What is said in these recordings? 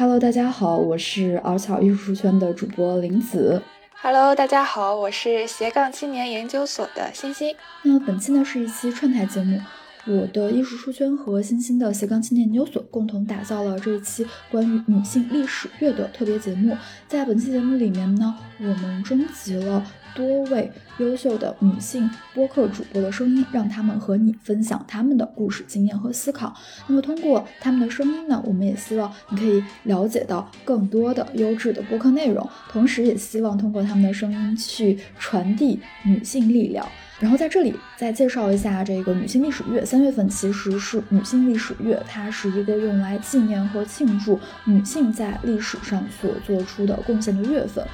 Hello，大家好，我是敖草艺术圈的主播林子。Hello，大家好，我是斜杠青年研究所的欣欣。那本期呢是一期串台节目。我的艺术书圈和新兴的斜杠青年研究所共同打造了这一期关于女性历史月的特别节目。在本期节目里面呢，我们征集了多位优秀的女性播客主播的声音，让他们和你分享他们的故事、经验和思考。那么通过他们的声音呢，我们也希望你可以了解到更多的优质的播客内容，同时也希望通过他们的声音去传递女性力量。然后在这里再介绍一下这个女性历史月，三月份其实是女性历史月，它是一个用来纪念和庆祝女性在历史上所做出的贡献的月份。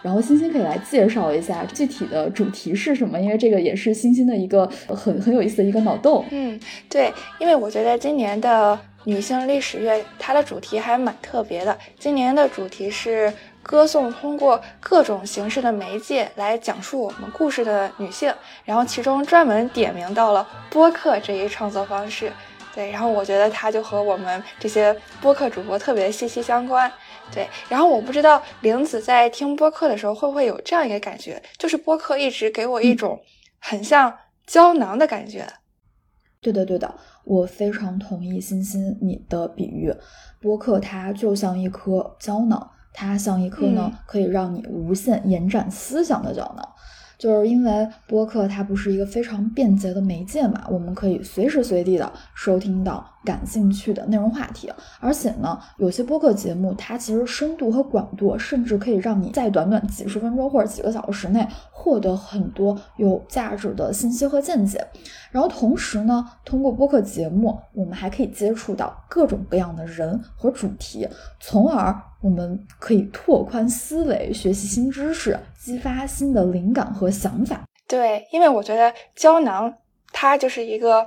然后欣欣可以来介绍一下具体的主题是什么，因为这个也是欣欣的一个很很有意思的一个脑洞。嗯，对，因为我觉得今年的女性历史月它的主题还蛮特别的，今年的主题是。歌颂通过各种形式的媒介来讲述我们故事的女性，然后其中专门点名到了播客这一创作方式，对，然后我觉得它就和我们这些播客主播特别息息相关，对，然后我不知道玲子在听播客的时候会不会有这样一个感觉，就是播客一直给我一种很像胶囊的感觉。对的，对的，我非常同意欣欣你的比喻，播客它就像一颗胶囊。它像一颗呢，可以让你无限延展思想的胶囊。就是因为播客它不是一个非常便捷的媒介嘛，我们可以随时随地的收听到感兴趣的内容话题，而且呢，有些播客节目它其实深度和广度甚至可以让你在短短几十分钟或者几个小时内获得很多有价值的信息和见解。然后同时呢，通过播客节目，我们还可以接触到各种各样的人和主题，从而。我们可以拓宽思维，学习新知识，激发新的灵感和想法。对，因为我觉得胶囊它就是一个，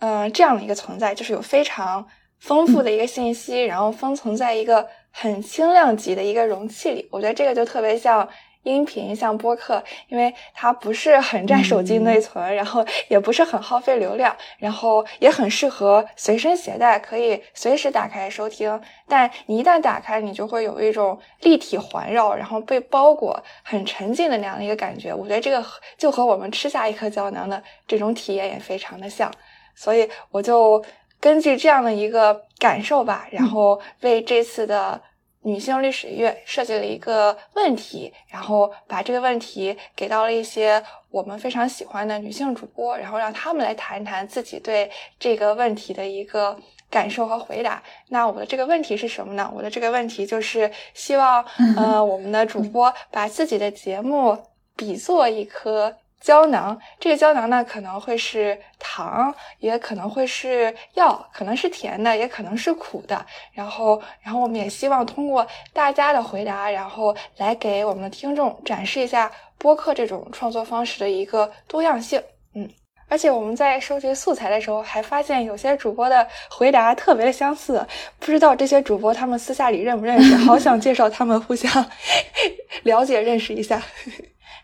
嗯，这样的一个存在，就是有非常丰富的一个信息，然后封存在一个很轻量级的一个容器里。我觉得这个就特别像。音频像播客，因为它不是很占手机内存，然后也不是很耗费流量，然后也很适合随身携带，可以随时打开收听。但你一旦打开，你就会有一种立体环绕，然后被包裹、很沉浸的那样的一个感觉。我觉得这个就和我们吃下一颗胶囊的这种体验也非常的像，所以我就根据这样的一个感受吧，然后为这次的。女性历史月设计了一个问题，然后把这个问题给到了一些我们非常喜欢的女性主播，然后让他们来谈一谈自己对这个问题的一个感受和回答。那我的这个问题是什么呢？我的这个问题就是希望，呃，我们的主播把自己的节目比作一颗。胶囊，这个胶囊呢，可能会是糖，也可能会是药，可能是甜的，也可能是苦的。然后，然后我们也希望通过大家的回答，然后来给我们的听众展示一下播客这种创作方式的一个多样性。嗯，而且我们在收集素材的时候，还发现有些主播的回答特别的相似，不知道这些主播他们私下里认不认识？好想介绍他们互相 了解认识一下。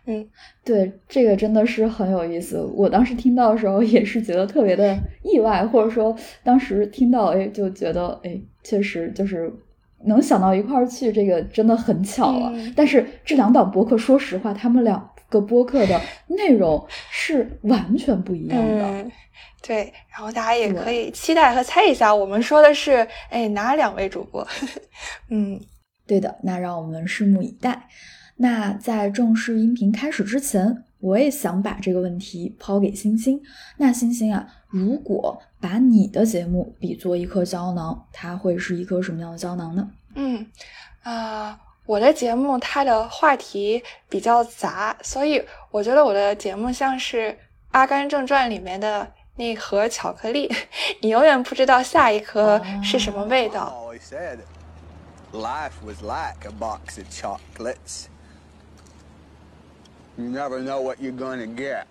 嗯。对，这个真的是很有意思。我当时听到的时候也是觉得特别的意外，或者说当时听到，哎，就觉得，哎，确实就是能想到一块儿去，这个真的很巧了。但是这两档播客，说实话，他们两个播客的 内容是完全不一样的。对，然后大家也可以期待和猜一下，我们说的是，哎，哪两位主播？嗯，对的，那让我们拭目以待。那在正式音频开始之前，我也想把这个问题抛给星星。那星星啊，如果把你的节目比作一颗胶囊，它会是一颗什么样的胶囊呢？嗯，啊，我的节目它的话题比较杂，所以我觉得我的节目像是《阿甘正传》里面的那盒巧克力，你永远不知道下一颗是什么味道。You never know what you're gonna get。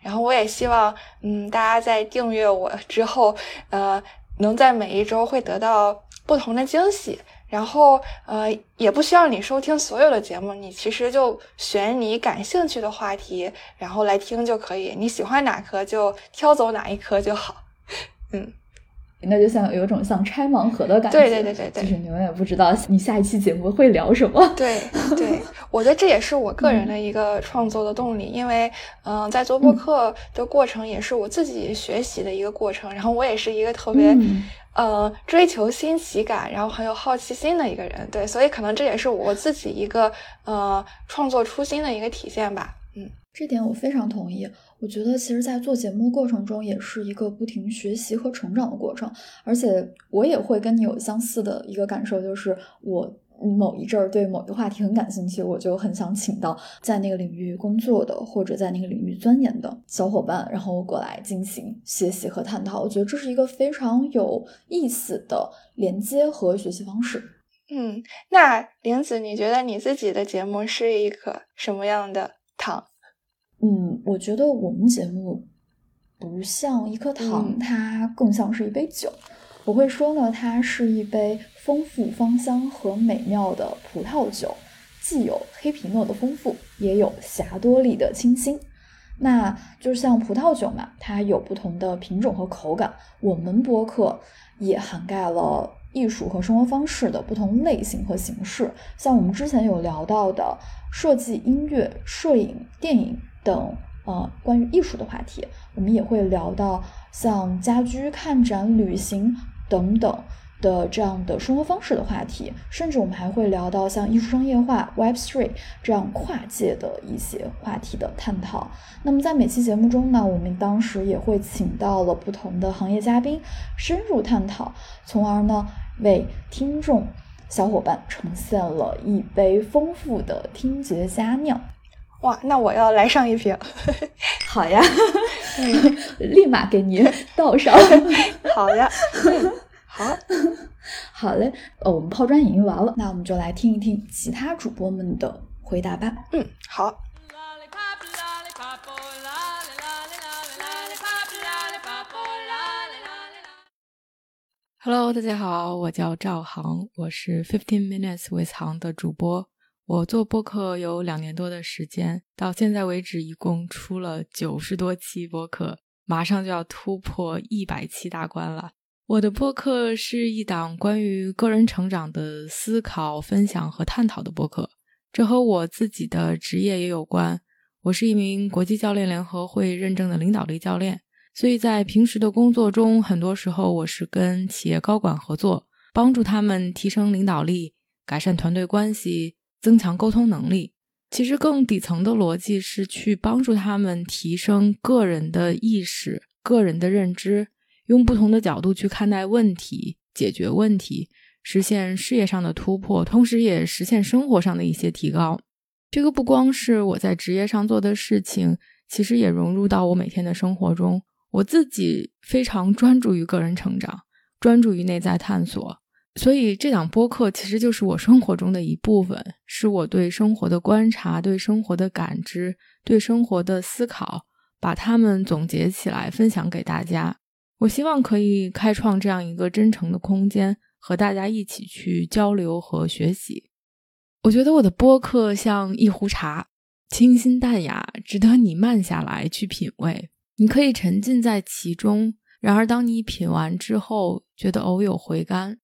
然后我也希望，嗯，大家在订阅我之后，呃，能在每一周会得到不同的惊喜。然后，呃，也不需要你收听所有的节目，你其实就选你感兴趣的话题，然后来听就可以。你喜欢哪颗就挑走哪一颗就好。嗯，那就像有一种像拆盲盒的感觉。对对对对对，就是你永远不知道你下一期节目会聊什么。对对，我觉得这也是我个人的一个创作的动力，因为嗯，在做播客的过程也是我自己学习的一个过程，然后我也是一个特别。呃，追求新奇感，然后很有好奇心的一个人，对，所以可能这也是我自己一个呃创作初心的一个体现吧。嗯，这点我非常同意。我觉得其实，在做节目过程中，也是一个不停学习和成长的过程。而且，我也会跟你有相似的一个感受，就是我。某一阵儿对某一个话题很感兴趣，我就很想请到在那个领域工作的或者在那个领域钻研的小伙伴，然后过来进行学习和探讨。我觉得这是一个非常有意思的连接和学习方式。嗯，那玲子，你觉得你自己的节目是一个什么样的糖？嗯，我觉得我们节目不像一颗糖，它更像是一杯酒。我会说呢，它是一杯丰富芳香和美妙的葡萄酒，既有黑皮诺的丰富，也有霞多丽的清新。那就像葡萄酒嘛，它有不同的品种和口感。我们播客也涵盖了艺术和生活方式的不同类型和形式，像我们之前有聊到的设计、音乐、摄影、电影等呃关于艺术的话题，我们也会聊到像家居、看展、旅行。等等的这样的生活方式的话题，甚至我们还会聊到像艺术商业化、Web Three 这样跨界的一些话题的探讨。那么在每期节目中呢，我们当时也会请到了不同的行业嘉宾深入探讨，从而呢为听众小伙伴呈现了一杯丰富的听觉佳酿。哇，那我要来上一瓶。好呀，立马给你倒上。好呀，好，好嘞。呃，我们抛砖引玉完了，那我们就来听一听其他主播们的回答吧。嗯，好。Hello，大家好，我叫赵航，我是 Fifteen Minutes with 航的主播。我做播客有两年多的时间，到现在为止一共出了九十多期播客，马上就要突破一百期大关了。我的播客是一档关于个人成长的思考、分享和探讨的播客，这和我自己的职业也有关。我是一名国际教练联合会认证的领导力教练，所以在平时的工作中，很多时候我是跟企业高管合作，帮助他们提升领导力，改善团队关系。增强沟通能力，其实更底层的逻辑是去帮助他们提升个人的意识、个人的认知，用不同的角度去看待问题、解决问题，实现事业上的突破，同时也实现生活上的一些提高。这个不光是我在职业上做的事情，其实也融入到我每天的生活中。我自己非常专注于个人成长，专注于内在探索。所以这档播客其实就是我生活中的一部分，是我对生活的观察、对生活的感知、对生活的思考，把它们总结起来分享给大家。我希望可以开创这样一个真诚的空间，和大家一起去交流和学习。我觉得我的播客像一壶茶，清新淡雅，值得你慢下来去品味。你可以沉浸在其中，然而当你品完之后，觉得偶有回甘。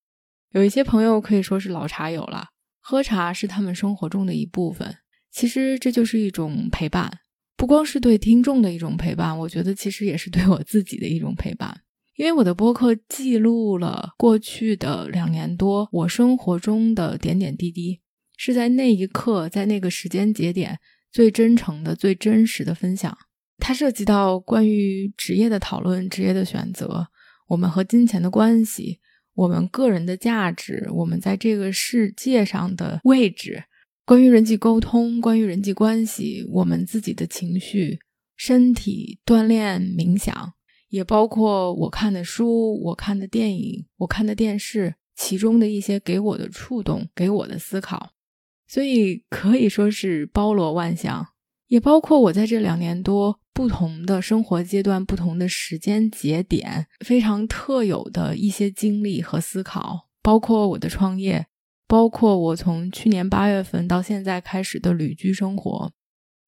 有一些朋友可以说是老茶友了，喝茶是他们生活中的一部分。其实这就是一种陪伴，不光是对听众的一种陪伴，我觉得其实也是对我自己的一种陪伴。因为我的播客记录了过去的两年多我生活中的点点滴滴，是在那一刻，在那个时间节点最真诚的、最真实的分享。它涉及到关于职业的讨论、职业的选择，我们和金钱的关系。我们个人的价值，我们在这个世界上的位置，关于人际沟通，关于人际关系，我们自己的情绪、身体锻炼、冥想，也包括我看的书、我看的电影、我看的电视，其中的一些给我的触动、给我的思考，所以可以说是包罗万象，也包括我在这两年多。不同的生活阶段、不同的时间节点，非常特有的一些经历和思考，包括我的创业，包括我从去年八月份到现在开始的旅居生活。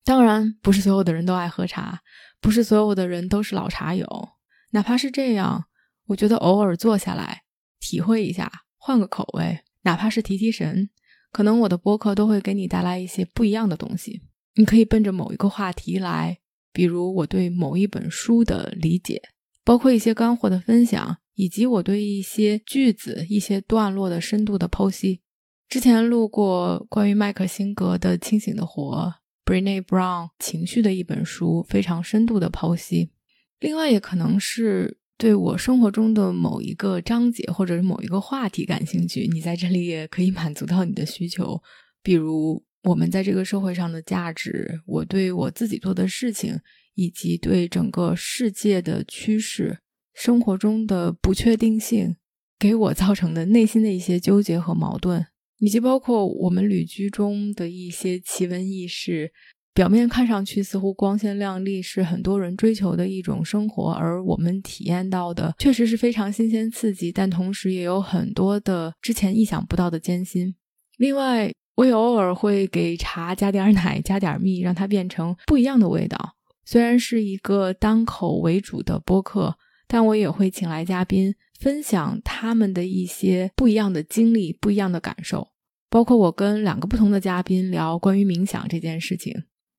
当然，不是所有的人都爱喝茶，不是所有的人都是老茶友。哪怕是这样，我觉得偶尔坐下来体会一下，换个口味，哪怕是提提神，可能我的播客都会给你带来一些不一样的东西。你可以奔着某一个话题来，比如我对某一本书的理解，包括一些干货的分享，以及我对一些句子、一些段落的深度的剖析。之前录过关于麦克辛格的《清醒的活》，Brene Brown 情绪的一本书，非常深度的剖析。另外，也可能是对我生活中的某一个章节或者是某一个话题感兴趣，你在这里也可以满足到你的需求。比如我们在这个社会上的价值，我对我自己做的事情，以及对整个世界的趋势、生活中的不确定性，给我造成的内心的一些纠结和矛盾。以及包括我们旅居中的一些奇闻异事，表面看上去似乎光鲜亮丽，是很多人追求的一种生活，而我们体验到的确实是非常新鲜刺激，但同时也有很多的之前意想不到的艰辛。另外，我也偶尔会给茶加点奶，加点蜜，让它变成不一样的味道。虽然是一个单口为主的播客，但我也会请来嘉宾。分享他们的一些不一样的经历、不一样的感受，包括我跟两个不同的嘉宾聊关于冥想这件事情，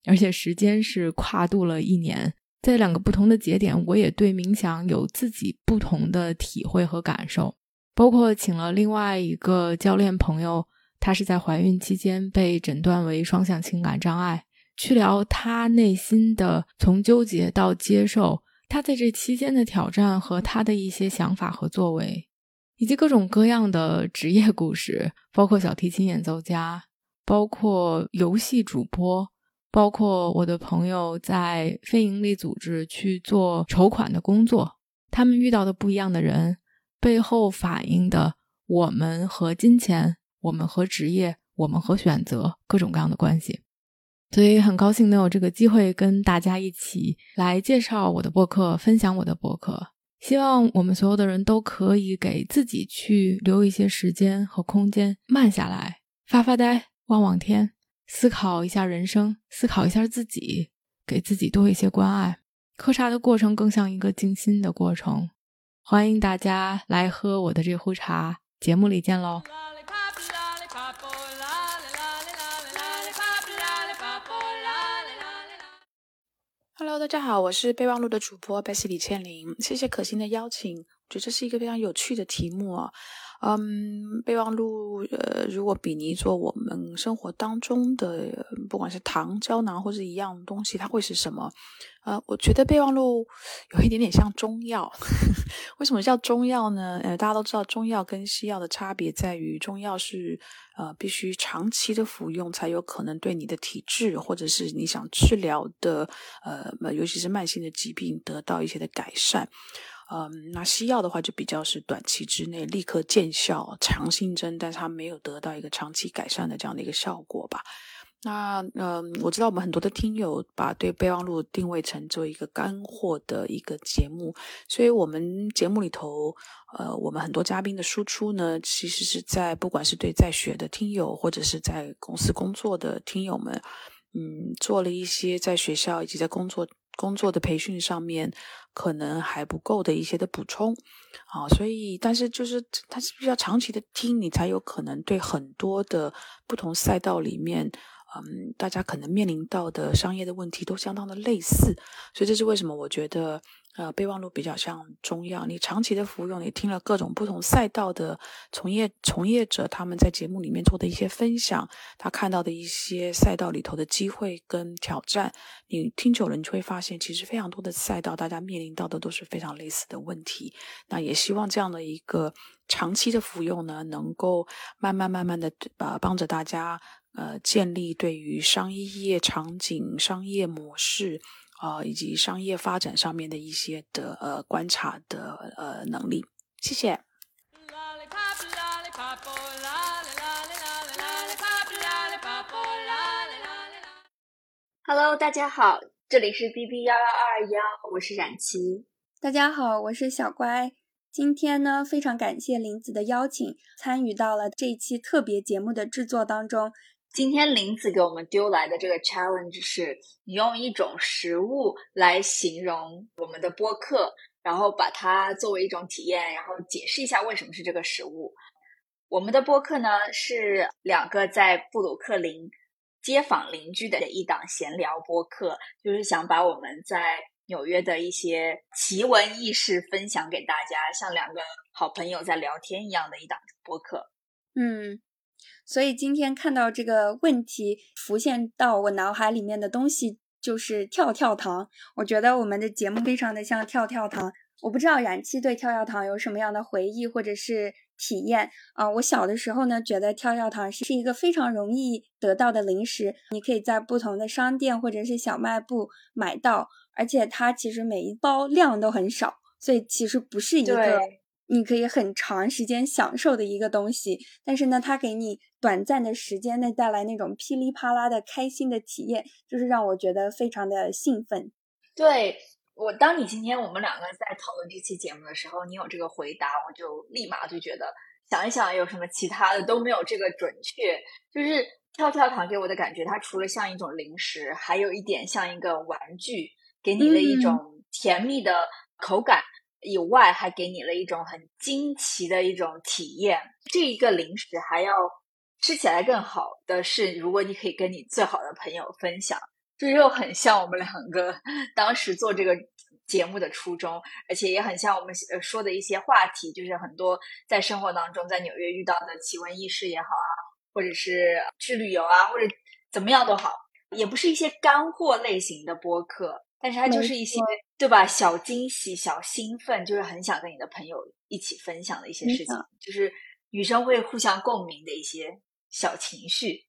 而且时间是跨度了一年，在两个不同的节点，我也对冥想有自己不同的体会和感受。包括请了另外一个教练朋友，她是在怀孕期间被诊断为双向情感障碍，去聊她内心的从纠结到接受。她在这期间的挑战和她的一些想法和作为，以及各种各样的职业故事，包括小提琴演奏家，包括游戏主播，包括我的朋友在非营利组织去做筹款的工作，他们遇到的不一样的人，背后反映的我们和金钱，我们和职业，我们和选择各种各样的关系。所以很高兴能有这个机会跟大家一起来介绍我的博客，分享我的博客。希望我们所有的人都可以给自己去留一些时间和空间，慢下来，发发呆，望望天，思考一下人生，思考一下自己，给自己多一些关爱。喝茶的过程更像一个静心的过程。欢迎大家来喝我的这壶茶，节目里见喽。Hello，大家好，我是备忘录的主播白西李倩玲，谢谢可心的邀请，我觉得这是一个非常有趣的题目哦。嗯，备忘录，呃，如果比拟做我们生活当中的，不管是糖胶囊或者一样东西，它会是什么？呃，我觉得备忘录有一点点像中药。为什么叫中药呢？呃，大家都知道中药跟西药的差别在于，中药是呃必须长期的服用，才有可能对你的体质或者是你想治疗的呃，尤其是慢性的疾病得到一些的改善。嗯，那西药的话就比较是短期之内立刻见效，强心针，但是它没有得到一个长期改善的这样的一个效果吧。那嗯，我知道我们很多的听友把对备忘录定位成做一个干货的一个节目，所以我们节目里头，呃，我们很多嘉宾的输出呢，其实是在不管是对在学的听友，或者是在公司工作的听友们，嗯，做了一些在学校以及在工作。工作的培训上面可能还不够的一些的补充，啊，所以但是就是它是不是要长期的听，你才有可能对很多的不同赛道里面。嗯，大家可能面临到的商业的问题都相当的类似，所以这是为什么我觉得，呃，备忘录比较像中药。你长期的服用，你听了各种不同赛道的从业从业者他们在节目里面做的一些分享，他看到的一些赛道里头的机会跟挑战，你听久了，你就会发现，其实非常多的赛道，大家面临到的都是非常类似的问题。那也希望这样的一个长期的服用呢，能够慢慢慢慢的呃帮着大家。呃，建立对于商业场景、商业模式啊，以及商业发展上面的一些的呃观察的呃能力。谢谢。Hello，大家好，这里是 B B 幺幺二幺，我是冉琪。大家好，我是小乖。今天呢，非常感谢林子的邀请，参与到了这一期特别节目的制作当中。今天林子给我们丢来的这个 challenge 是，你用一种食物来形容我们的播客，然后把它作为一种体验，然后解释一下为什么是这个食物。我们的播客呢是两个在布鲁克林街坊邻居的一档闲聊播客，就是想把我们在纽约的一些奇闻异事分享给大家，像两个好朋友在聊天一样的一档播客。嗯，所以今天看到这个问题浮现到我脑海里面的东西就是跳跳糖。我觉得我们的节目非常的像跳跳糖。我不知道燃气对跳跳糖有什么样的回忆或者是体验啊？我小的时候呢，觉得跳跳糖是一个非常容易得到的零食，你可以在不同的商店或者是小卖部买到。而且它其实每一包量都很少，所以其实不是一个你可以很长时间享受的一个东西。但是呢，它给你短暂的时间内带来那种噼里啪啦的开心的体验，就是让我觉得非常的兴奋。对我，当你今天我们两个在讨论这期节目的时候，你有这个回答，我就立马就觉得想一想有什么其他的都没有这个准确。就是跳跳糖给我的感觉，它除了像一种零食，还有一点像一个玩具。给你的一种甜蜜的口感以外，还给你了一种很惊奇的一种体验。这一个零食还要吃起来更好的是，如果你可以跟你最好的朋友分享，这又很像我们两个当时做这个节目的初衷，而且也很像我们呃说的一些话题，就是很多在生活当中在纽约遇到的奇闻异事也好啊，或者是去旅游啊，或者怎么样都好，也不是一些干货类型的播客。但是它就是一些对吧？小惊喜、小兴奋，就是很想跟你的朋友一起分享的一些事情，就是女生会互相共鸣的一些小情绪。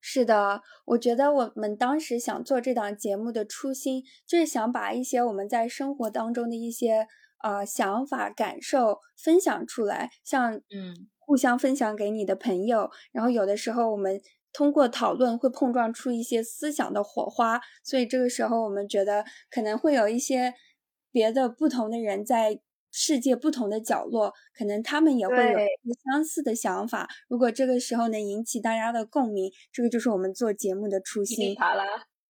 是的，我觉得我们当时想做这档节目的初心，就是想把一些我们在生活当中的一些呃想法、感受分享出来，像嗯，互相分享给你的朋友。然后有的时候我们。通过讨论会碰撞出一些思想的火花，所以这个时候我们觉得可能会有一些别的不同的人在世界不同的角落，可能他们也会有相似的想法。如果这个时候能引起大家的共鸣，这个就是我们做节目的初心。噼里啪啦，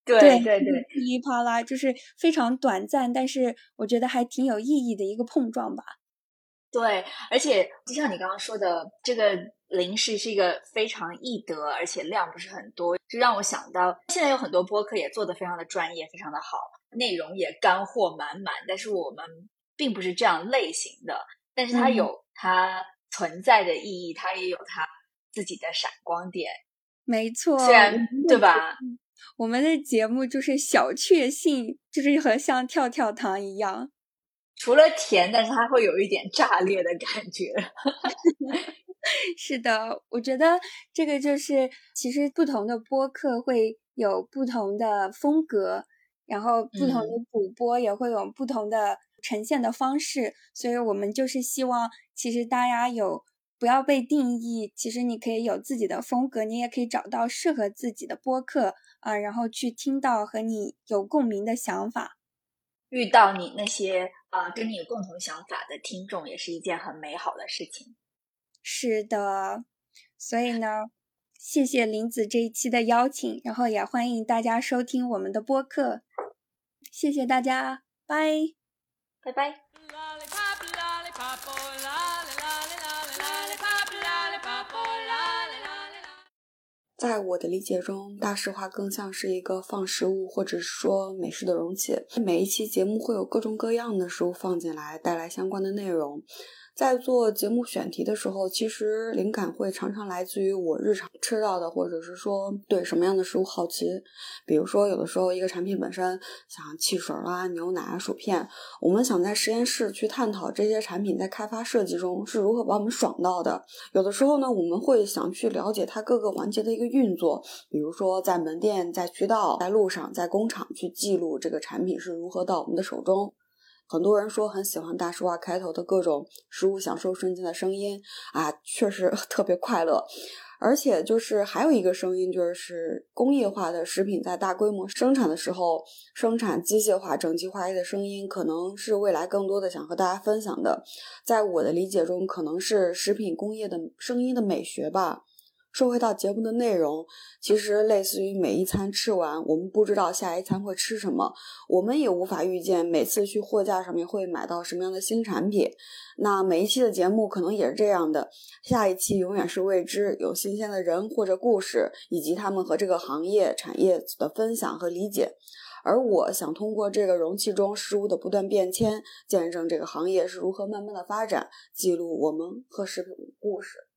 对对对，噼里啪啦，就是非常短暂，但是我觉得还挺有意义的一个碰撞吧。对，而且就像你刚刚说的，这个。零食是一个非常易得，而且量不是很多，就让我想到现在有很多播客也做得非常的专业，非常的好，内容也干货满满。但是我们并不是这样类型的，但是它有它存在的意义，它也有它自己的闪光点。没错，虽然对吧？我们的节目就是小确幸，就是和像跳跳糖一样，除了甜，但是它会有一点炸裂的感觉。是的，我觉得这个就是，其实不同的播客会有不同的风格，然后不同的主播也会有不同的呈现的方式，所以我们就是希望，其实大家有不要被定义，其实你可以有自己的风格，你也可以找到适合自己的播客啊，然后去听到和你有共鸣的想法，遇到你那些啊跟你有共同想法的听众，也是一件很美好的事情。是的，所以呢，谢谢林子这一期的邀请，然后也欢迎大家收听我们的播客，谢谢大家，拜拜拜。在我的理解中，大实话更像是一个放食物或者是说美食的容器，每一期节目会有各种各样的食物放进来，带来相关的内容。在做节目选题的时候，其实灵感会常常来自于我日常吃到的，或者是说对什么样的食物好奇。比如说，有的时候一个产品本身，像汽水啦、牛奶啊、薯片，我们想在实验室去探讨这些产品在开发设计中是如何把我们爽到的。有的时候呢，我们会想去了解它各个环节的一个运作，比如说在门店、在渠道、在路上、在工厂去记录这个产品是如何到我们的手中。很多人说很喜欢大实话开头的各种食物享受瞬间的声音啊，确实 特别快乐。而且就是还有一个声音，就是工业化的食品在大规模生产的时候，生产机械化、整齐划一的声音，可能是未来更多的想和大家分享的。在我的理解中，可能是食品工业的声音的美学吧。说回到节目的内容，其实类似于每一餐吃完，我们不知道下一餐会吃什么，我们也无法预见每次去货架上面会买到什么样的新产品。那每一期的节目可能也是这样的，下一期永远是未知，有新鲜的人或者故事，以及他们和这个行业产业的分享和理解。而我想通过这个容器中食物的不断变迁，见证这个行业是如何慢慢的发展，记录我们和食品的故事。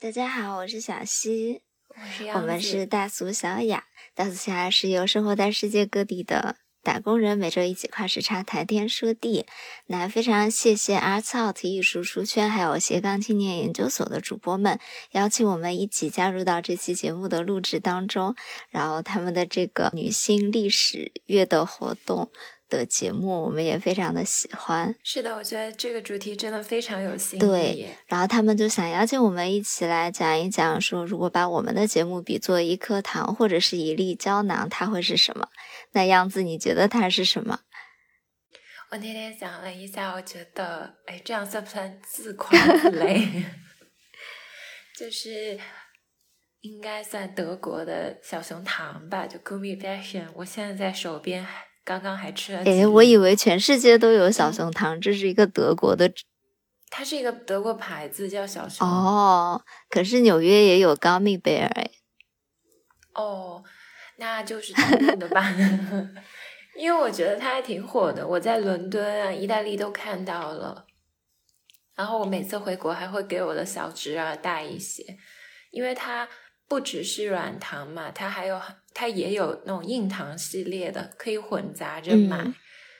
大家好，我是小溪，我们是大俗小雅。大俗小雅是由生活在世界各地的打工人每周一起跨时差谈天说地。那非常谢谢 Arts Out 艺术书圈还有斜杠青年研究所的主播们邀请我们一起加入到这期节目的录制当中。然后他们的这个女性历史月的活动。的节目我们也非常的喜欢。是的，我觉得这个主题真的非常有新意。对，然后他们就想邀请我们一起来讲一讲，说如果把我们的节目比作一颗糖或者是一粒胶囊，它会是什么？那样子你觉得它是什么？我那天想了一下，我觉得，哎，这样算不算自夸自擂？就是应该算德国的小熊糖吧，就 Gummy Bear。我现在在手边。刚刚还吃了。哎，我以为全世界都有小熊糖，这是一个德国的。它是一个德国牌子，叫小熊。哦，可是纽约也有 Gummy Bear 哎。哦，那就是同路的吧。因为我觉得它还挺火的，我在伦敦啊、意大利都看到了。然后我每次回国还会给我的小侄儿带一些，因为它。不只是软糖嘛，它还有它也有那种硬糖系列的，可以混杂着买。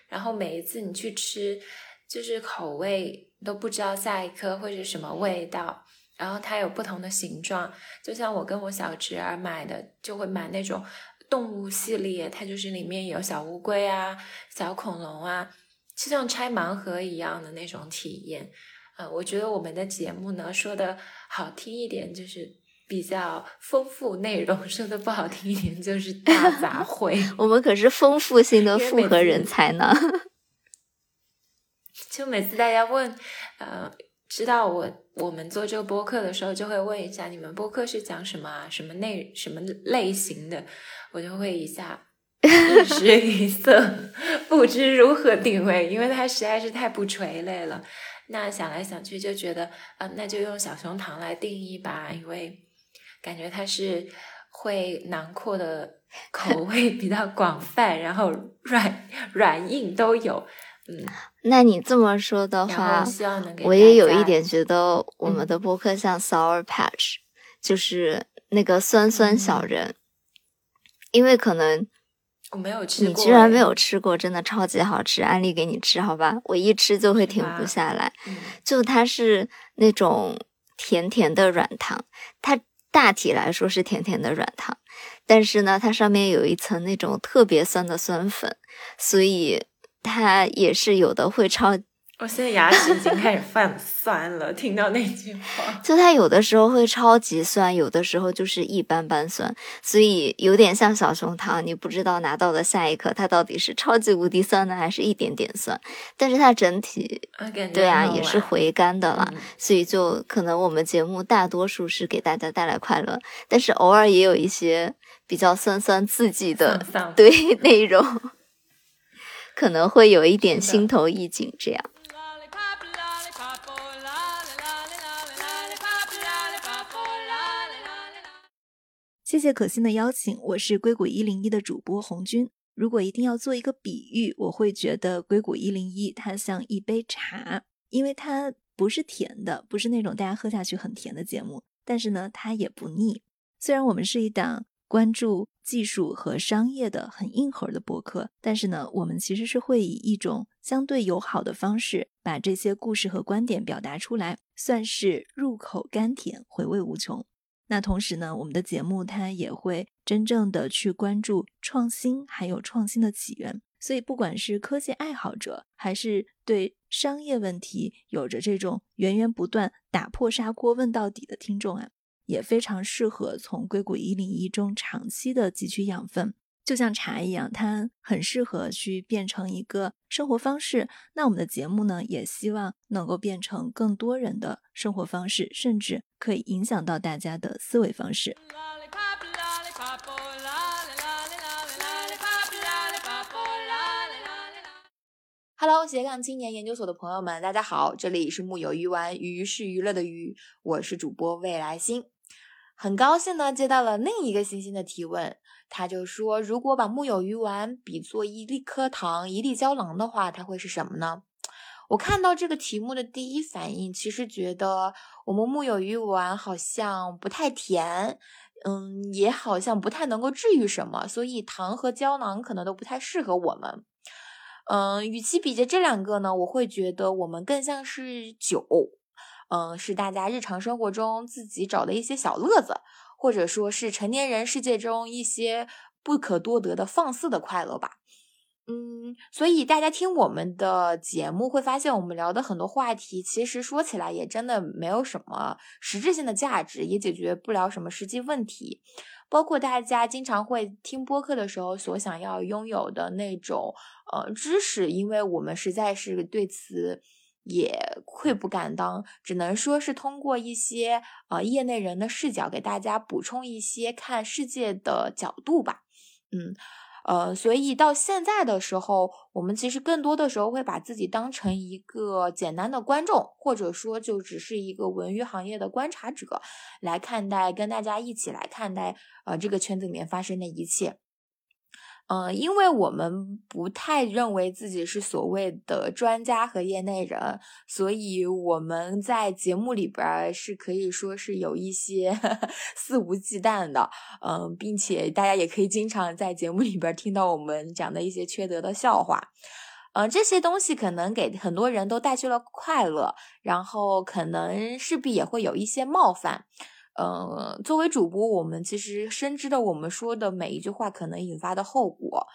然后每一次你去吃，就是口味都不知道下一颗会是什么味道。然后它有不同的形状，就像我跟我小侄儿买的，就会买那种动物系列，它就是里面有小乌龟啊、小恐龙啊，就像拆盲盒一样的那种体验。呃，我觉得我们的节目呢，说的好听一点就是。比较丰富内容，说的不好听一点就是大杂烩。我们可是丰富性的复合人才呢。就每次大家问，呃，知道我我们做这个播客的时候，就会问一下你们播客是讲什么啊？什么内什么类型的？我就会一下 一时语塞，不知如何定位，因为它实在是太不垂类了。那想来想去就觉得，啊，那就用小熊糖来定义吧，因为。感觉它是会囊括的 口味比较广泛，然后软软硬都有。嗯，那你这么说的话，我也有一点觉得我们的播客像 Sour Patch，就是那个酸酸小人。因为可能我没有吃过，你居然没有吃过，真的超级好吃，安利给你吃好吧？我一吃就会停不下来。就它是那种甜甜的软糖，它。大体来说是甜甜的软糖，但是呢，它上面有一层那种特别酸的酸粉，所以它也是有的会超。我现在牙齿已经开始泛酸了，听到那句话，就它有的时候会超级酸，有的时候就是一般般酸，所以有点像小熊糖，你不知道拿到的下一刻它到底是超级无敌酸呢，还是一点点酸。但是它整体，对啊，也是回甘的啦，所以就可能我们节目大多数是给大家带来快乐，但是偶尔也有一些比较酸酸刺激的对内容，可能会有一点心头一紧这样。谢谢可心的邀请，我是硅谷一零一的主播红军。如果一定要做一个比喻，我会觉得硅谷一零一它像一杯茶，因为它不是甜的，不是那种大家喝下去很甜的节目，但是呢，它也不腻。虽然我们是一档关注技术和商业的很硬核的博客，但是呢，我们其实是会以一种相对友好的方式把这些故事和观点表达出来，算是入口甘甜，回味无穷。那同时呢，我们的节目它也会真正的去关注创新，还有创新的起源。所以，不管是科技爱好者，还是对商业问题有着这种源源不断打破砂锅问到底的听众啊，也非常适合从硅谷一零一中长期的汲取养分。就像茶一样，它很适合去变成一个生活方式。那我们的节目呢，也希望能够变成更多人的生活方式，甚至可以影响到大家的思维方式。Hello，斜杠青年研究所的朋友们，大家好，这里是木有鱼丸，鱼是娱乐的鱼，我是主播未来星，很高兴呢接到了另一个星星的提问。他就说：“如果把木有鱼丸比作一粒颗糖、一粒胶囊的话，它会是什么呢？”我看到这个题目的第一反应，其实觉得我们木有鱼丸好像不太甜，嗯，也好像不太能够治愈什么，所以糖和胶囊可能都不太适合我们。嗯，与其比着这两个呢，我会觉得我们更像是酒，嗯，是大家日常生活中自己找的一些小乐子。或者说是成年人世界中一些不可多得的放肆的快乐吧，嗯，所以大家听我们的节目会发现，我们聊的很多话题，其实说起来也真的没有什么实质性的价值，也解决不了什么实际问题，包括大家经常会听播客的时候所想要拥有的那种呃知识，因为我们实在是对此。也愧不敢当，只能说是通过一些呃业内人的视角，给大家补充一些看世界的角度吧。嗯，呃，所以到现在的时候，我们其实更多的时候会把自己当成一个简单的观众，或者说就只是一个文娱行业的观察者来看待，跟大家一起来看待呃这个圈子里面发生的一切。嗯，因为我们不太认为自己是所谓的专家和业内人，所以我们在节目里边是可以说是有一些 肆无忌惮的，嗯，并且大家也可以经常在节目里边听到我们讲的一些缺德的笑话，嗯，这些东西可能给很多人都带去了快乐，然后可能势必也会有一些冒犯。嗯，作为主播，我们其实深知的我们说的每一句话可能引发的后果，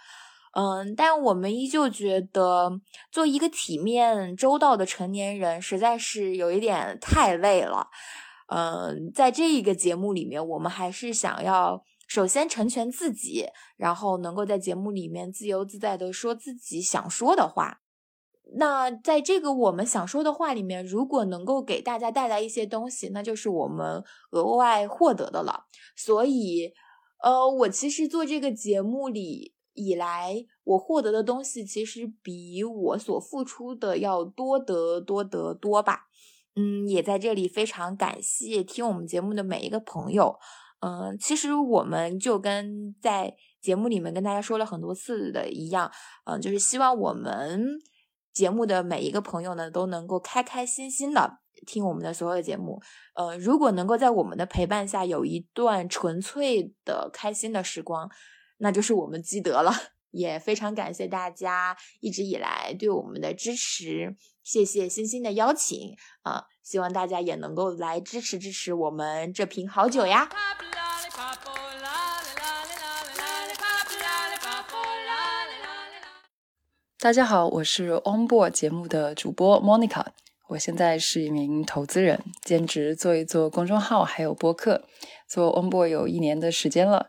嗯，但我们依旧觉得做一个体面周到的成年人实在是有一点太累了。嗯，在这一个节目里面，我们还是想要首先成全自己，然后能够在节目里面自由自在的说自己想说的话。那在这个我们想说的话里面，如果能够给大家带来一些东西，那就是我们额外获得的了。所以，呃，我其实做这个节目里以来，我获得的东西其实比我所付出的要多得多得多吧。嗯，也在这里非常感谢听我们节目的每一个朋友。嗯，其实我们就跟在节目里面跟大家说了很多次的一样，嗯，就是希望我们。节目的每一个朋友呢，都能够开开心心的听我们的所有的节目。呃，如果能够在我们的陪伴下有一段纯粹的开心的时光，那就是我们积德了。也非常感谢大家一直以来对我们的支持，谢谢星星的邀请啊！希望大家也能够来支持支持我们这瓶好酒呀。大家好，我是 Onboard 节目的主播 Monica，我现在是一名投资人，兼职做一做公众号，还有播客。做 Onboard 有一年的时间了。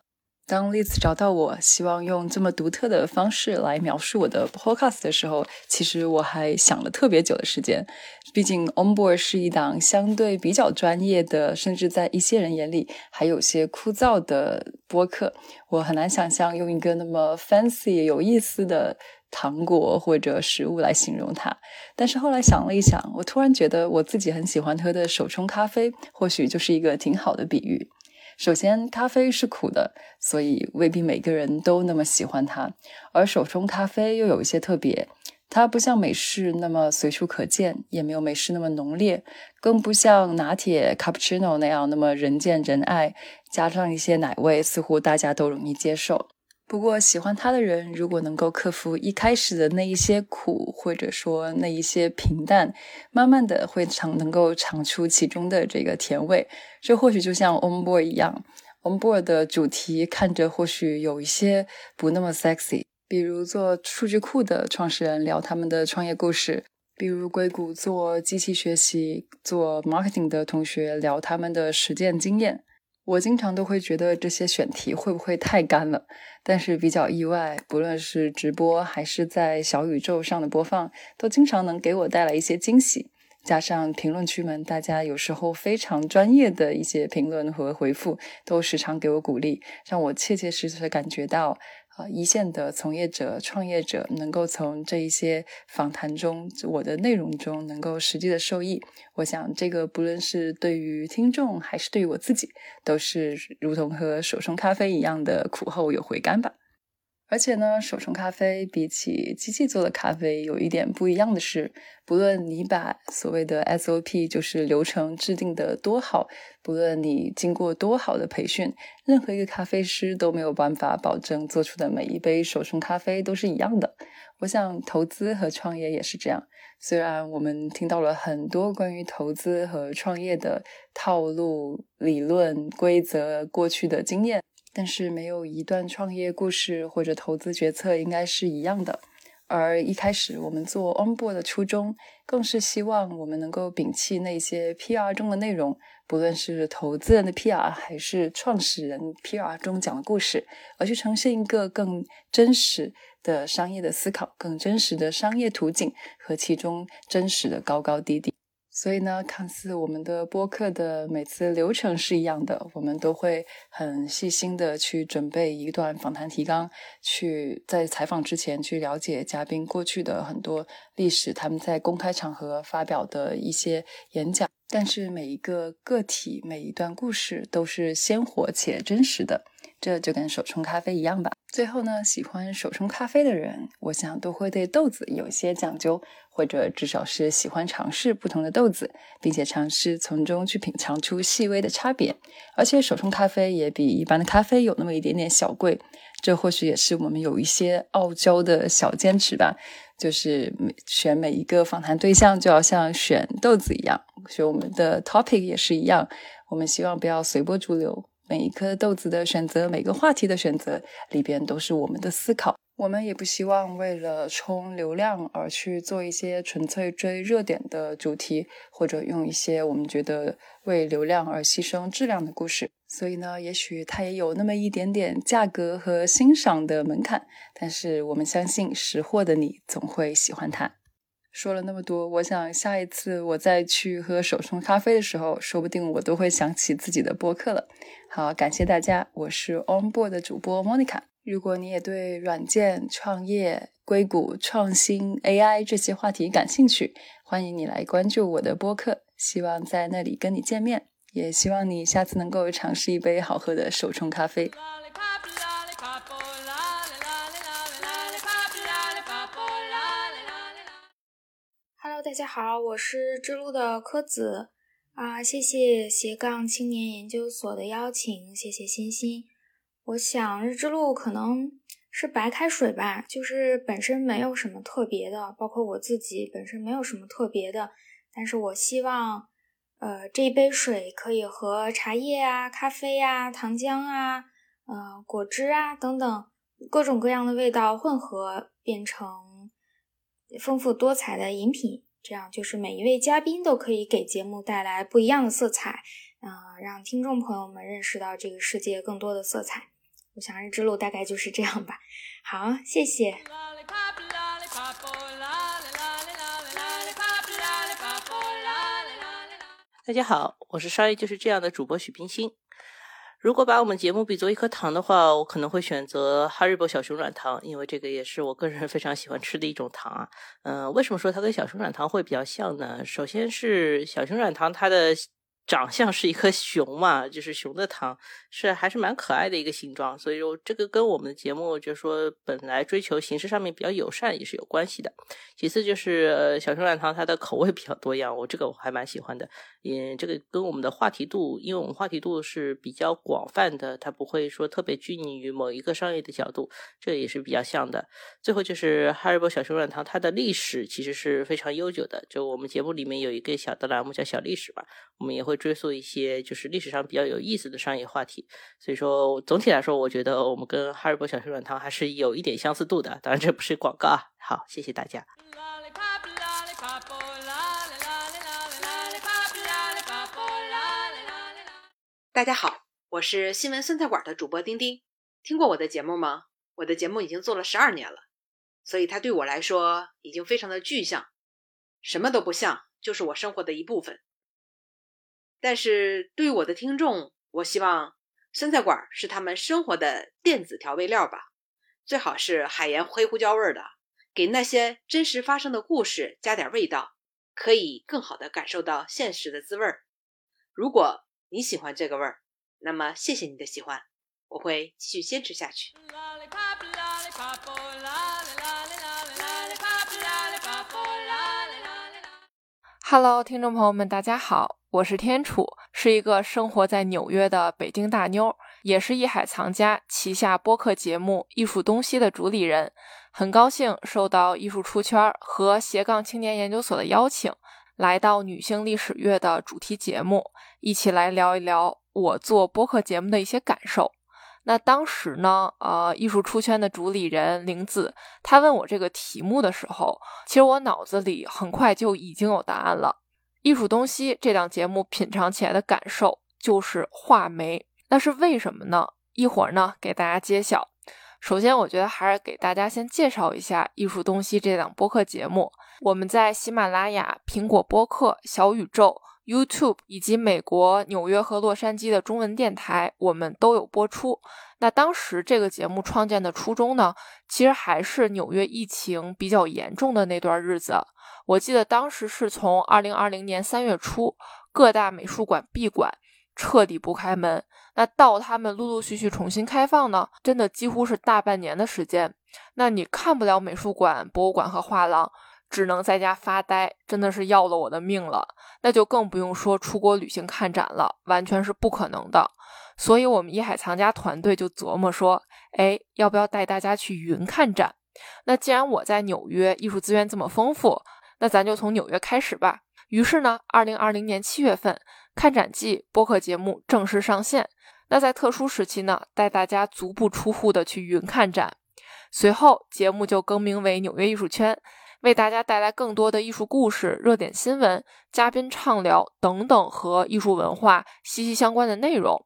当 Liz 找到我，希望用这么独特的方式来描述我的 Podcast 的时候，其实我还想了特别久的时间。毕竟 Onboard 是一档相对比较专业的，甚至在一些人眼里还有些枯燥的播客。我很难想象用一个那么 fancy 有意思的。糖果或者食物来形容它，但是后来想了一想，我突然觉得我自己很喜欢喝的手冲咖啡，或许就是一个挺好的比喻。首先，咖啡是苦的，所以未必每个人都那么喜欢它。而手冲咖啡又有一些特别，它不像美式那么随处可见，也没有美式那么浓烈，更不像拿铁、cappuccino 那样那么人见人爱，加上一些奶味，似乎大家都容易接受。不过，喜欢它的人如果能够克服一开始的那一些苦，或者说那一些平淡，慢慢的会尝能够尝出其中的这个甜味。这或许就像 Onboard 一样，Onboard 的主题看着或许有一些不那么 sexy，比如做数据库的创始人聊他们的创业故事，比如硅谷做机器学习、做 marketing 的同学聊他们的实践经验。我经常都会觉得这些选题会不会太干了，但是比较意外，不论是直播还是在小宇宙上的播放，都经常能给我带来一些惊喜。加上评论区们，大家有时候非常专业的一些评论和回复，都时常给我鼓励，让我切切实实的感觉到。啊，一线的从业者、创业者能够从这一些访谈中，我的内容中能够实际的受益，我想这个不论是对于听众还是对于我自己，都是如同喝手冲咖啡一样的苦后有回甘吧。而且呢，手冲咖啡比起机器做的咖啡有一点不一样的是，不论你把所谓的 SOP 就是流程制定的多好，不论你经过多好的培训，任何一个咖啡师都没有办法保证做出的每一杯手冲咖啡都是一样的。我想投资和创业也是这样，虽然我们听到了很多关于投资和创业的套路、理论、规则、过去的经验。但是没有一段创业故事或者投资决策应该是一样的。而一开始我们做 Onboard 的初衷，更是希望我们能够摒弃那些 PR 中的内容，不论是投资人的 PR 还是创始人 PR 中讲的故事，而去呈现一个更真实的商业的思考，更真实的商业图景和其中真实的高高低低。所以呢，看似我们的播客的每次流程是一样的，我们都会很细心的去准备一段访谈提纲，去在采访之前去了解嘉宾过去的很多历史，他们在公开场合发表的一些演讲。但是每一个个体、每一段故事都是鲜活且真实的，这就跟手冲咖啡一样吧。最后呢，喜欢手冲咖啡的人，我想都会对豆子有些讲究，或者至少是喜欢尝试不同的豆子，并且尝试从中去品尝出细微的差别。而且手冲咖啡也比一般的咖啡有那么一点点小贵，这或许也是我们有一些傲娇的小坚持吧。就是每选每一个访谈对象，就要像选豆子一样，选我们的 topic 也是一样。我们希望不要随波逐流。每一颗豆子的选择，每个话题的选择里边都是我们的思考。我们也不希望为了冲流量而去做一些纯粹追热点的主题，或者用一些我们觉得为流量而牺牲质量的故事。所以呢，也许它也有那么一点点价格和欣赏的门槛，但是我们相信识货的你总会喜欢它。说了那么多，我想下一次我再去喝手冲咖啡的时候，说不定我都会想起自己的播客了。好，感谢大家，我是 Onboard 的主播 Monica。如果你也对软件创业、硅谷创新、AI 这些话题感兴趣，欢迎你来关注我的播客，希望在那里跟你见面，也希望你下次能够尝试一杯好喝的手冲咖啡。Hello，大家好，我是之路的柯子啊，谢谢斜杠青年研究所的邀请，谢谢欣欣。我想日之路可能是白开水吧，就是本身没有什么特别的，包括我自己本身没有什么特别的，但是我希望，呃，这一杯水可以和茶叶啊、咖啡啊、糖浆啊、呃、果汁啊等等各种各样的味道混合，变成丰富多彩的饮品。这样就是每一位嘉宾都可以给节目带来不一样的色彩，啊，让听众朋友们认识到这个世界更多的色彩。我想日之路大概就是这样吧。好，谢谢。大家好，我是商业就是这样的主播许冰心。如果把我们节目比作一颗糖的话，我可能会选择哈瑞波小熊软糖，因为这个也是我个人 非常喜欢吃的一种糖啊。嗯，为什么说它跟小熊软糖会比较像呢？首先是小熊软糖，它的。长相是一颗 熊嘛，就是熊的糖，是还是蛮可爱的一个形状，所以说这个跟我们的节目就是说本来追求形式上面比较友善也是有关系的。其次就是小熊软糖，它的口味比较多样，我这个我还蛮喜欢的。嗯，这个跟我们的话题度，因为我们话题度是比较广泛的，它不会说特别拘泥于某一个商业的角度，这也是比较像的。最后就是哈瑞波小熊软糖，它的历史其实是非常悠久的。就我们节目里面有一个小的栏目叫小历史吧，我们也会。追溯一些就是历史上比较有意思的商业话题，所以说总体来说，我觉得我们跟哈尔伯小熊软糖还是有一点相似度的。当然，这不是广告啊。好，谢谢大家。大家好，我是新闻酸菜馆的主播丁丁，听过我的节目吗？我的节目已经做了十二年了，所以它对我来说已经非常的具象，什么都不像，就是我生活的一部分。但是对于我的听众，我希望酸菜馆是他们生活的电子调味料吧，最好是海盐黑胡椒味的，给那些真实发生的故事加点味道，可以更好的感受到现实的滋味儿。如果你喜欢这个味儿，那么谢谢你的喜欢，我会继续坚持下去。啦啦啦 Hello，听众朋友们，大家好，我是天楚，是一个生活在纽约的北京大妞，也是艺海藏家旗下播客节目《艺术东西》的主理人。很高兴受到艺术出圈和斜杠青年研究所的邀请，来到女性历史月的主题节目，一起来聊一聊我做播客节目的一些感受。那当时呢，呃，艺术出圈的主理人玲子，她问我这个题目的时候，其实我脑子里很快就已经有答案了。艺术东西这档节目品尝起来的感受就是画眉，那是为什么呢？一会儿呢给大家揭晓。首先，我觉得还是给大家先介绍一下艺术东西这档播客节目。我们在喜马拉雅、苹果播客、小宇宙。YouTube 以及美国纽约和洛杉矶的中文电台，我们都有播出。那当时这个节目创建的初衷呢，其实还是纽约疫情比较严重的那段日子。我记得当时是从2020年3月初，各大美术馆闭馆，彻底不开门。那到他们陆陆续续重新开放呢，真的几乎是大半年的时间。那你看不了美术馆、博物馆和画廊。只能在家发呆，真的是要了我的命了。那就更不用说出国旅行看展了，完全是不可能的。所以，我们艺海藏家团队就琢磨说，哎，要不要带大家去云看展？那既然我在纽约，艺术资源这么丰富，那咱就从纽约开始吧。于是呢，二零二零年七月份，看展季播客节目正式上线。那在特殊时期呢，带大家足不出户的去云看展。随后，节目就更名为纽约艺术圈。为大家带来更多的艺术故事、热点新闻、嘉宾畅聊等等和艺术文化息息相关的内容。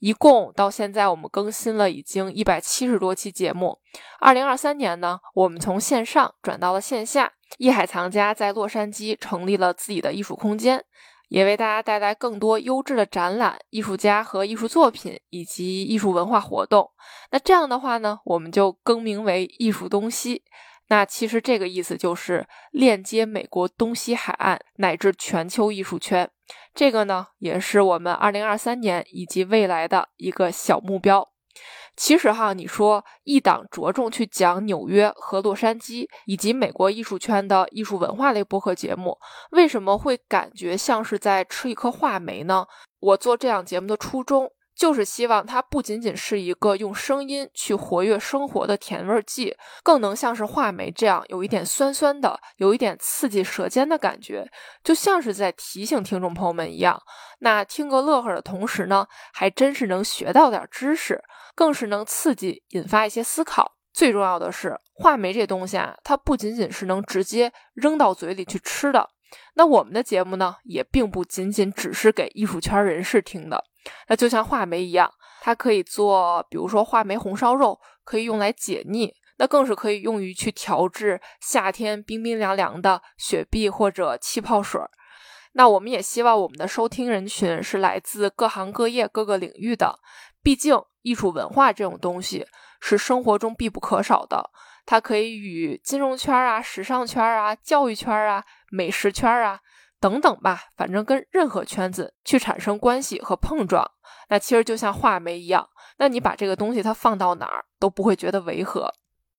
一共到现在，我们更新了已经一百七十多期节目。二零二三年呢，我们从线上转到了线下，艺海藏家在洛杉矶成立了自己的艺术空间，也为大家带来更多优质的展览、艺术家和艺术作品以及艺术文化活动。那这样的话呢，我们就更名为艺术东西。那其实这个意思就是链接美国东西海岸乃至全球艺术圈，这个呢也是我们二零二三年以及未来的一个小目标。其实哈，你说一档着重去讲纽约和洛杉矶以及美国艺术圈的艺术文化类播客节目，为什么会感觉像是在吃一颗话梅呢？我做这样节目的初衷。就是希望它不仅仅是一个用声音去活跃生活的甜味剂，更能像是话梅这样有一点酸酸的，有一点刺激舌尖的感觉，就像是在提醒听众朋友们一样。那听个乐呵的同时呢，还真是能学到点知识，更是能刺激引发一些思考。最重要的是，话梅这东西啊，它不仅仅是能直接扔到嘴里去吃的。那我们的节目呢，也并不仅仅只是给艺术圈人士听的。那就像话梅一样，它可以做，比如说话梅红烧肉，可以用来解腻，那更是可以用于去调制夏天冰冰凉凉的雪碧或者气泡水儿。那我们也希望我们的收听人群是来自各行各业、各个领域的，毕竟艺术文化这种东西是生活中必不可少的，它可以与金融圈啊、时尚圈啊、教育圈啊、美食圈啊。等等吧，反正跟任何圈子去产生关系和碰撞，那其实就像画眉一样。那你把这个东西它放到哪儿都不会觉得违和。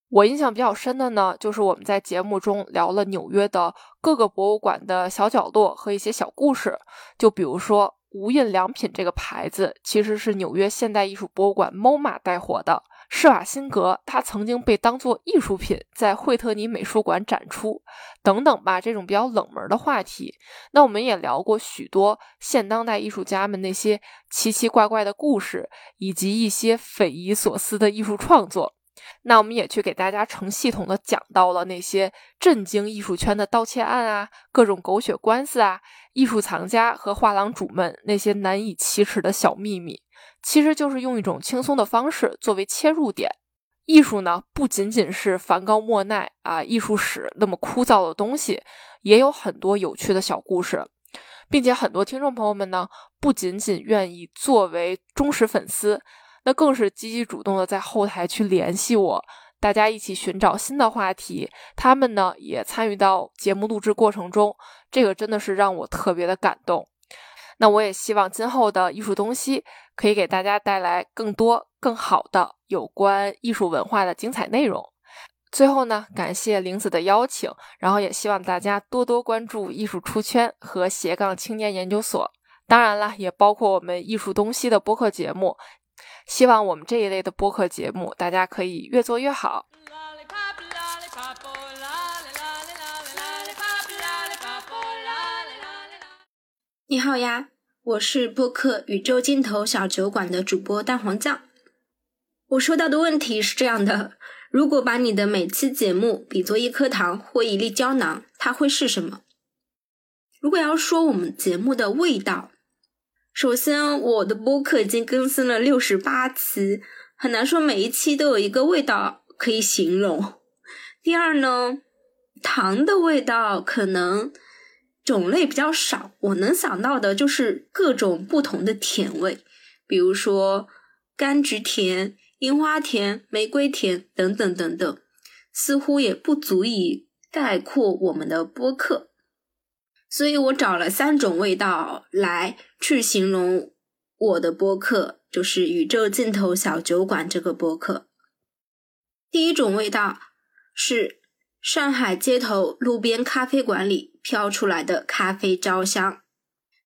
我印象比较深的呢，就是我们在节目中聊了纽约的各个博物馆的小角落和一些小故事。就比如说无印良品这个牌子，其实是纽约现代艺术博物馆 MoMA 带火的。施瓦辛格，他曾经被当作艺术品在惠特尼美术馆展出，等等吧，这种比较冷门的话题。那我们也聊过许多现当代艺术家们那些奇奇怪怪的故事，以及一些匪夷所思的艺术创作。那我们也去给大家成系统的讲到了那些震惊艺术圈的盗窃案啊，各种狗血官司啊，艺术藏家和画廊主们那些难以启齿的小秘密。其实就是用一种轻松的方式作为切入点。艺术呢，不仅仅是梵高、莫奈啊，艺术史那么枯燥的东西，也有很多有趣的小故事，并且很多听众朋友们呢，不仅仅愿意作为忠实粉丝，那更是积极主动的在后台去联系我，大家一起寻找新的话题。他们呢，也参与到节目录制过程中，这个真的是让我特别的感动。那我也希望今后的艺术东西可以给大家带来更多更好的有关艺术文化的精彩内容。最后呢，感谢玲子的邀请，然后也希望大家多多关注艺术出圈和斜杠青年研究所。当然了，也包括我们艺术东西的播客节目。希望我们这一类的播客节目，大家可以越做越好。你好呀，我是播客宇宙尽头小酒馆的主播蛋黄酱。我收到的问题是这样的：如果把你的每期节目比作一颗糖或一粒胶囊，它会是什么？如果要说我们节目的味道，首先我的播客已经更新了六十八期，很难说每一期都有一个味道可以形容。第二呢，糖的味道可能。种类比较少，我能想到的就是各种不同的甜味，比如说柑橘甜、樱花甜、玫瑰甜等等等等，似乎也不足以概括我们的播客。所以我找了三种味道来去形容我的播客，就是宇宙尽头小酒馆这个播客。第一种味道是。上海街头路边咖啡馆里飘出来的咖啡焦香，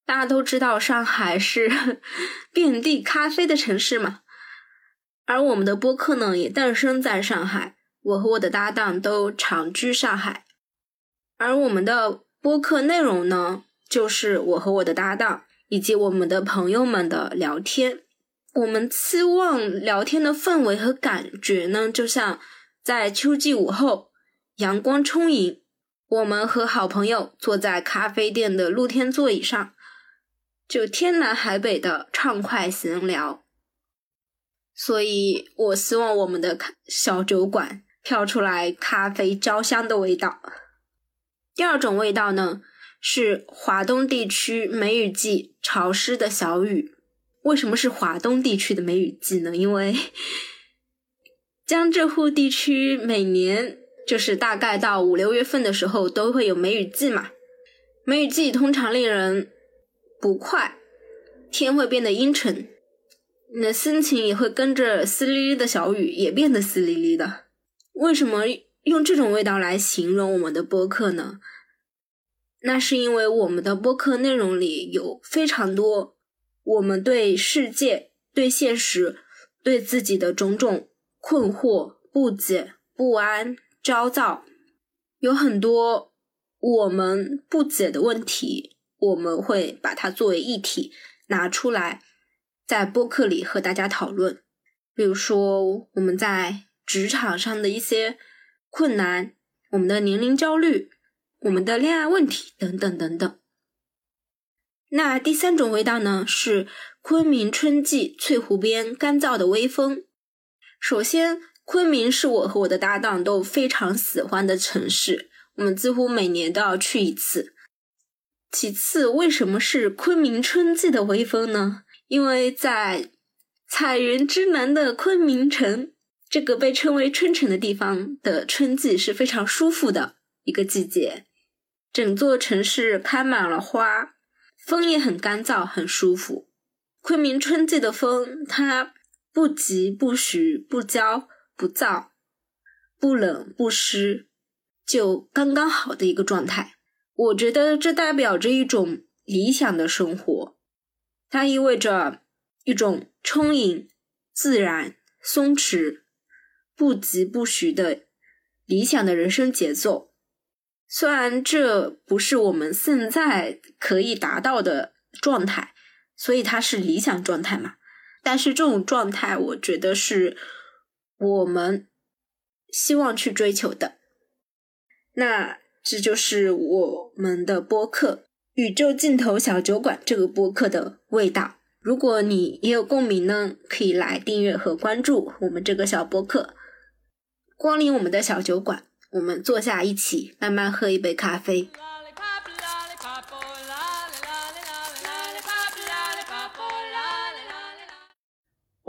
大家都知道上海是 遍地咖啡的城市嘛，而我们的播客呢也诞生在上海，我和我的搭档都长居上海，而我们的播客内容呢，就是我和我的搭档以及我们的朋友们的聊天，我们期望聊天的氛围和感觉呢，就像在秋季午后。阳光充盈，我们和好朋友坐在咖啡店的露天座椅上，就天南海北的畅快闲聊。所以我希望我们的小酒馆飘出来咖啡焦香的味道。第二种味道呢，是华东地区梅雨季潮湿的小雨。为什么是华东地区的梅雨季呢？因为 江浙沪地区每年。就是大概到五六月份的时候都会有梅雨季嘛，梅雨季通常令人不快，天会变得阴沉，你的心情也会跟着淅沥沥的小雨也变得淅沥沥的。为什么用这种味道来形容我们的播客呢？那是因为我们的播客内容里有非常多我们对世界、对现实、对自己的种种困惑、不解、不安。焦躁，有很多我们不解的问题，我们会把它作为议题拿出来，在播客里和大家讨论。比如说，我们在职场上的一些困难，我们的年龄焦虑，我们的恋爱问题等等等等。那第三种味道呢，是昆明春季翠湖边干燥的微风。首先。昆明是我和我的搭档都非常喜欢的城市，我们几乎每年都要去一次。其次，为什么是昆明春季的微风呢？因为在彩云之南的昆明城，这个被称为春城的地方的春季是非常舒服的一个季节，整座城市开满了花，风也很干燥，很舒服。昆明春季的风，它不急不徐不焦。不燥，不冷不湿，就刚刚好的一个状态。我觉得这代表着一种理想的生活，它意味着一种充盈、自然、松弛、不急不徐的理想的人生节奏。虽然这不是我们现在可以达到的状态，所以它是理想状态嘛。但是这种状态，我觉得是。我们希望去追求的，那这就是我们的播客《宇宙尽头小酒馆》这个播客的味道。如果你也有共鸣呢，可以来订阅和关注我们这个小播客。光临我们的小酒馆，我们坐下一起慢慢喝一杯咖啡。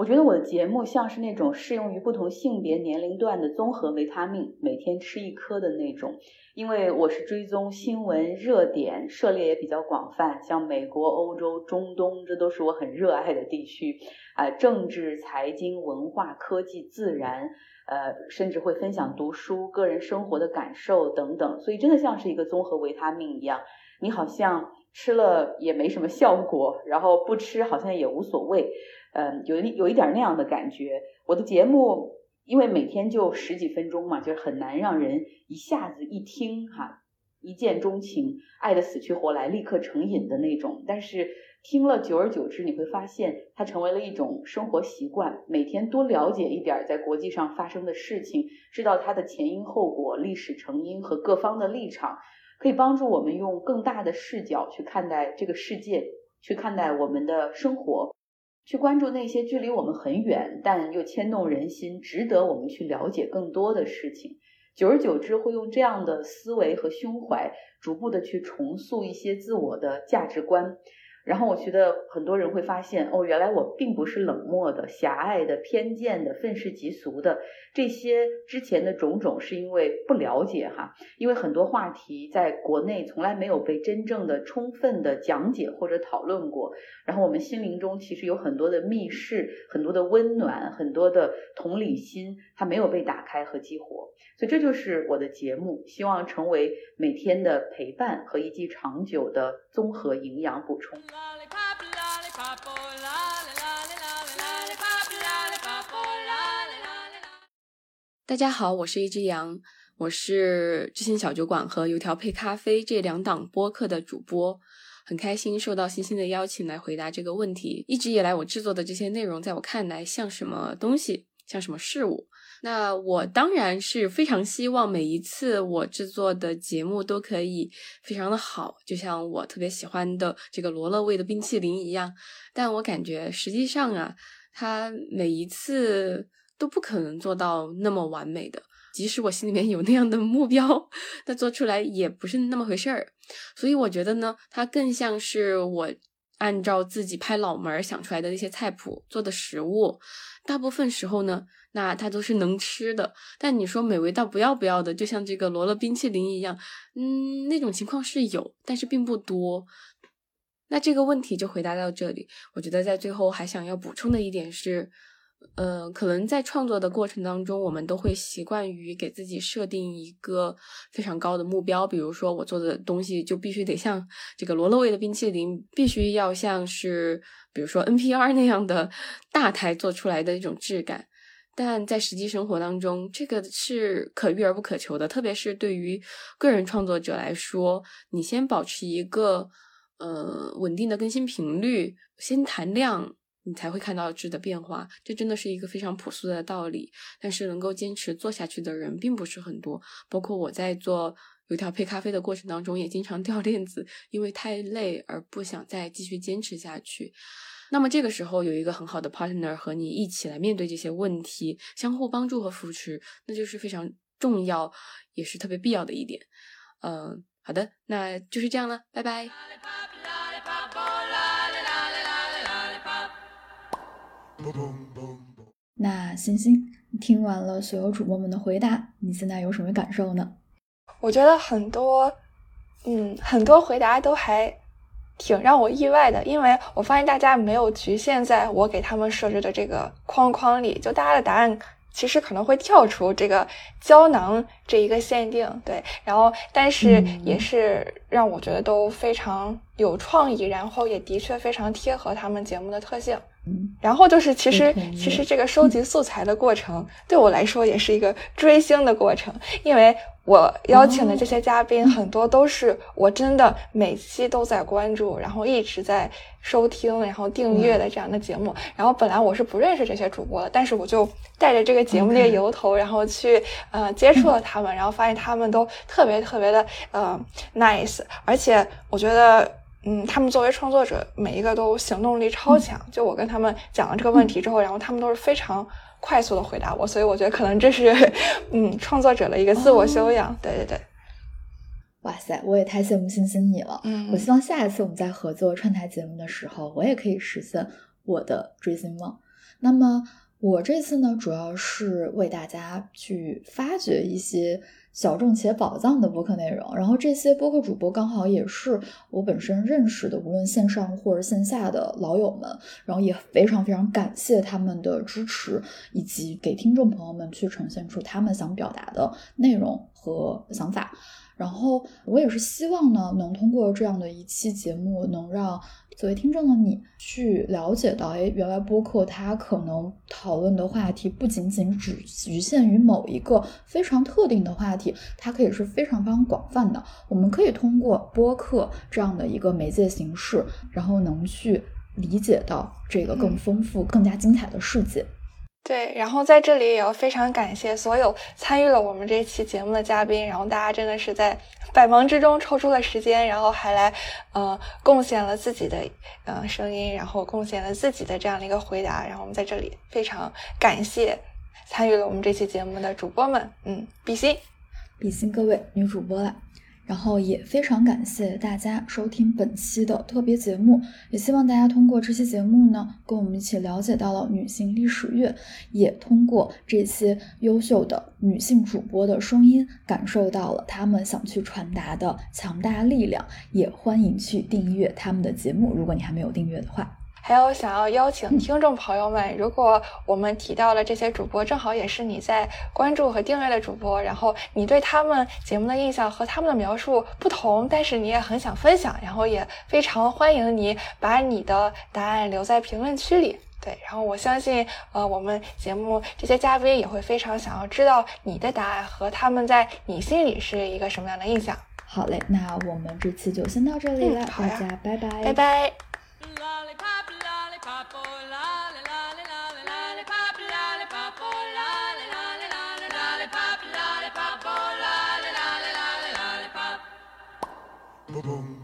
我觉得我的节目像是那种适用于不同性别年龄段的综合维他命，每天吃一颗的那种。因为我是追踪新闻热点，涉猎也比较广泛，像美国、欧洲、中东，这都是我很热爱的地区。啊，政治、财经、文化、科技、自然，呃，甚至会分享读书、个人生活的感受等等。所以真的像是一个综合维他命一样，你好像吃了也没什么效果，然后不吃好像也无所谓。嗯，有有一点那样的感觉。我的节目因为每天就十几分钟嘛，就是很难让人一下子一听哈一见钟情，爱的死去活来，立刻成瘾的那种。但是听了久而久之，你会发现它成为了一种生活习惯。每天多了解一点在国际上发生的事情，知道它的前因后果、历史成因和各方的立场，可以帮助我们用更大的视角去看待这个世界，去看待我们的生活。去关注那些距离我们很远，但又牵动人心、值得我们去了解更多的事情。久而久之，会用这样的思维和胸怀，逐步的去重塑一些自我的价值观。然后我觉得很多人会发现，哦，原来我并不是冷漠的、狭隘的、偏见的、愤世嫉俗的。这些之前的种种是因为不了解哈，因为很多话题在国内从来没有被真正的、充分的讲解或者讨论过。然后我们心灵中其实有很多的密室、很多的温暖、很多的同理心，它没有被打开和激活。所以这就是我的节目，希望成为每天的陪伴和一剂长久的综合营养补充。大家好，我是一只羊，我是知心小酒馆和油条配咖啡这两档播客的主播，很开心受到星星的邀请来回答这个问题。一直以来我制作的这些内容，在我看来像什么东西，像什么事物？那我当然是非常希望每一次我制作的节目都可以非常的好，就像我特别喜欢的这个罗勒味的冰淇淋一样。但我感觉实际上啊，它每一次。都不可能做到那么完美的，即使我心里面有那样的目标，那做出来也不是那么回事儿。所以我觉得呢，它更像是我按照自己拍脑门想出来的那些菜谱做的食物。大部分时候呢，那它都是能吃的。但你说美味到不要不要的，就像这个罗勒冰淇淋一样，嗯，那种情况是有，但是并不多。那这个问题就回答到这里。我觉得在最后还想要补充的一点是。呃，可能在创作的过程当中，我们都会习惯于给自己设定一个非常高的目标，比如说我做的东西就必须得像这个罗勒味的冰淇淋，必须要像是比如说 NPR 那样的大台做出来的一种质感。但在实际生活当中，这个是可遇而不可求的，特别是对于个人创作者来说，你先保持一个呃稳定的更新频率，先谈量。你才会看到质的变化，这真的是一个非常朴素的道理。但是能够坚持做下去的人并不是很多，包括我在做油条配咖啡的过程当中，也经常掉链子，因为太累而不想再继续坚持下去。那么这个时候有一个很好的 partner 和你一起来面对这些问题，相互帮助和扶持，那就是非常重要，也是特别必要的一点。嗯，好的，那就是这样了，拜拜。那星星听完了所有主播们的回答，你现在有什么感受呢？我觉得很多，嗯，很多回答都还挺让我意外的，因为我发现大家没有局限在我给他们设置的这个框框里，就大家的答案其实可能会跳出这个胶囊这一个限定，对，然后但是也是让我觉得都非常有创意，然后也的确非常贴合他们节目的特性。然后就是，其实其实这个收集素材的过程，对我来说也是一个追星的过程，因为我邀请的这些嘉宾很多都是我真的每期都在关注，然后一直在收听，然后订阅的这样的节目。然后本来我是不认识这些主播的，但是我就带着这个节目那个由头，然后去呃接触了他们，然后发现他们都特别特别的呃 nice，而且我觉得。嗯，他们作为创作者，每一个都行动力超强。就我跟他们讲了这个问题之后，然后他们都是非常快速的回答我，所以我觉得可能这是 嗯创作者的一个自我修养。对对对。哇塞，我也太羡慕星星你了。嗯，我希望下一次我们在合作串台节目的时候，我也可以实现我的追星梦。那么我这次呢，主要是为大家去发掘一些小众且宝藏的播客内容。然后这些播客主播刚好也是我本身认识的，无论线上或者线下的老友们。然后也非常非常感谢他们的支持，以及给听众朋友们去呈现出他们想表达的内容和想法。然后我也是希望呢，能通过这样的一期节目，能让作为听众的你去了解到，哎，原来播客它可能讨论的话题不仅仅只局限于某一个非常特定的话题，它可以是非常非常广泛的。我们可以通过播客这样的一个媒介形式，然后能去理解到这个更丰富、更加精彩的世界。对，然后在这里也要非常感谢所有参与了我们这期节目的嘉宾，然后大家真的是在百忙之中抽出了时间，然后还来呃贡献了自己的呃声音，然后贡献了自己的这样的一个回答，然后我们在这里非常感谢参与了我们这期节目的主播们，嗯，比心，比心各位女主播了。然后也非常感谢大家收听本期的特别节目，也希望大家通过这期节目呢，跟我们一起了解到了女性历史月，也通过这些优秀的女性主播的声音，感受到了她们想去传达的强大力量。也欢迎去订阅他们的节目，如果你还没有订阅的话。还有想要邀请听众朋友们，如果我们提到了这些主播，正好也是你在关注和订阅的主播，然后你对他们节目的印象和他们的描述不同，但是你也很想分享，然后也非常欢迎你把你的答案留在评论区里。对，然后我相信，呃，我们节目这些嘉宾也会非常想要知道你的答案和他们在你心里是一个什么样的印象。好嘞，那我们这期就先到这里了，大家拜拜，拜拜。Lollipop, lollipop, oh lolly, lolly, lolly, lollipop, lollipop, oh lolly, lolly, lolly, lollipop, lollipop, oh lolly, lolly, lolly, lollipop. Boom.